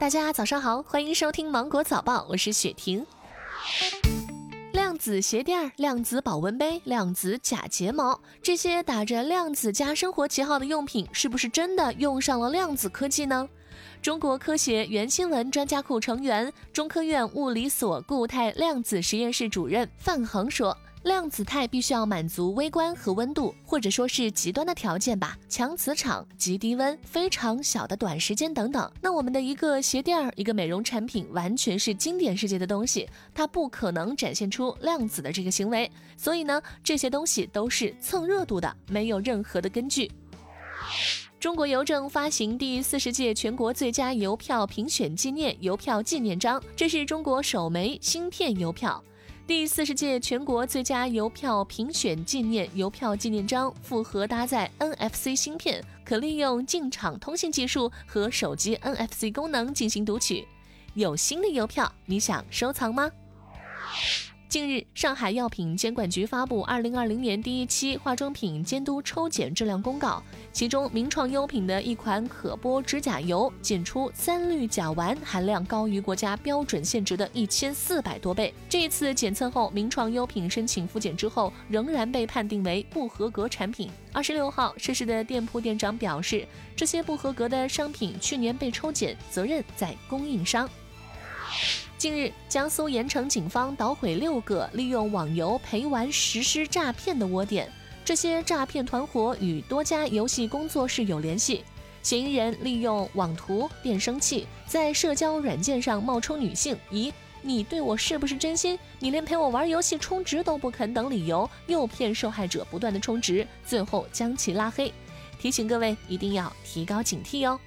大家早上好，欢迎收听芒果早报，我是雪婷。量子鞋垫、量子保温杯、量子假睫毛，这些打着量子加生活旗号的用品，是不是真的用上了量子科技呢？中国科学原新闻专家库成员、中科院物理所固态量子实验室主任范恒说。量子态必须要满足微观和温度，或者说是极端的条件吧，强磁场、极低温、非常小的短时间等等。那我们的一个鞋垫儿、一个美容产品，完全是经典世界的东西，它不可能展现出量子的这个行为。所以呢，这些东西都是蹭热度的，没有任何的根据。中国邮政发行第四十届全国最佳邮票评选纪念邮票纪念章，这是中国首枚芯片邮票。第四十届全国最佳邮票评选纪念邮票纪念章复合搭载 NFC 芯片，可利用进场通信技术和手机 NFC 功能进行读取。有新的邮票，你想收藏吗？近日，上海药品监管局发布二零二零年第一期化妆品监督抽检质量公告，其中名创优品的一款可剥指甲油检出三氯甲烷含量高于国家标准限值的一千四百多倍。这一次检测后，名创优品申请复检之后，仍然被判定为不合格产品。二十六号，涉事的店铺店长表示，这些不合格的商品去年被抽检，责任在供应商。近日，江苏盐城警方捣毁六个利用网游陪玩实施诈骗的窝点。这些诈骗团伙与多家游戏工作室有联系。嫌疑人利用网图、变声器，在社交软件上冒充女性，以“你对我是不是真心？你连陪我玩游戏充值都不肯”等理由，诱骗受害者不断的充值，最后将其拉黑。提醒各位一定要提高警惕哦。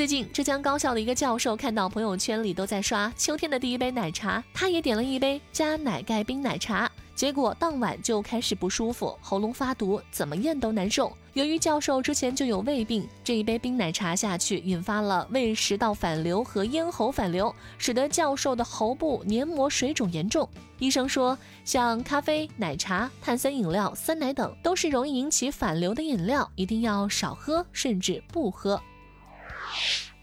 最近，浙江高校的一个教授看到朋友圈里都在刷秋天的第一杯奶茶，他也点了一杯加奶盖冰奶茶，结果当晚就开始不舒服，喉咙发毒，怎么咽都难受。由于教授之前就有胃病，这一杯冰奶茶下去，引发了胃食道反流和咽喉反流，使得教授的喉部黏膜水肿严重。医生说，像咖啡、奶茶、碳酸饮料、酸奶等，都是容易引起反流的饮料，一定要少喝，甚至不喝。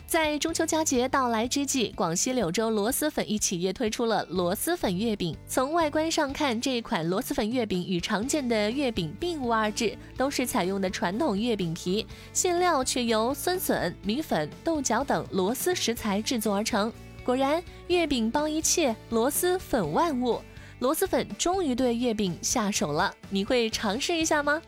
在中秋佳节到来之际，广西柳州螺蛳粉一企业推出了螺蛳粉月饼。从外观上看，这一款螺蛳粉月饼与常见的月饼并无二致，都是采用的传统月饼皮，馅料却由酸笋、米粉、豆角等螺蛳食材制作而成。果然，月饼包一切，螺蛳粉万物。螺蛳粉终于对月饼下手了，你会尝试一下吗？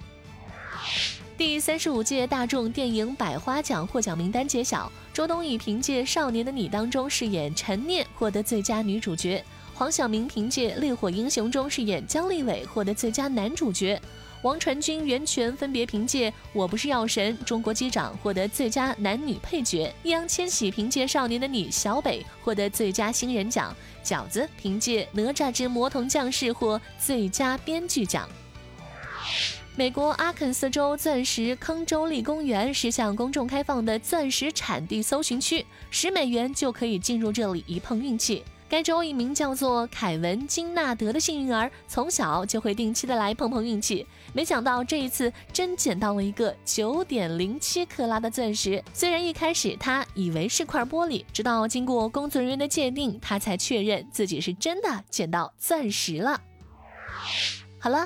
第三十五届大众电影百花奖获奖名单揭晓，周冬雨凭借《少年的你》当中饰演陈念获得最佳女主角，黄晓明凭借《烈火英雄》中饰演姜立伟获得最佳男主角，王传君、袁泉分别凭借《我不是药神》《中国机长》获得最佳男女配角，易烊千玺凭借《少年的你》小北获得最佳新人奖，饺子凭借《哪吒之魔童降世》获最佳编剧奖。美国阿肯色州钻石坑州立公园是向公众开放的钻石产地搜寻区，十美元就可以进入这里一碰运气。该州一名叫做凯文金纳德的幸运儿，从小就会定期的来碰碰运气，没想到这一次真捡到了一个九点零七克拉的钻石。虽然一开始他以为是块玻璃，直到经过工作人员的鉴定，他才确认自己是真的捡到钻石了。好了。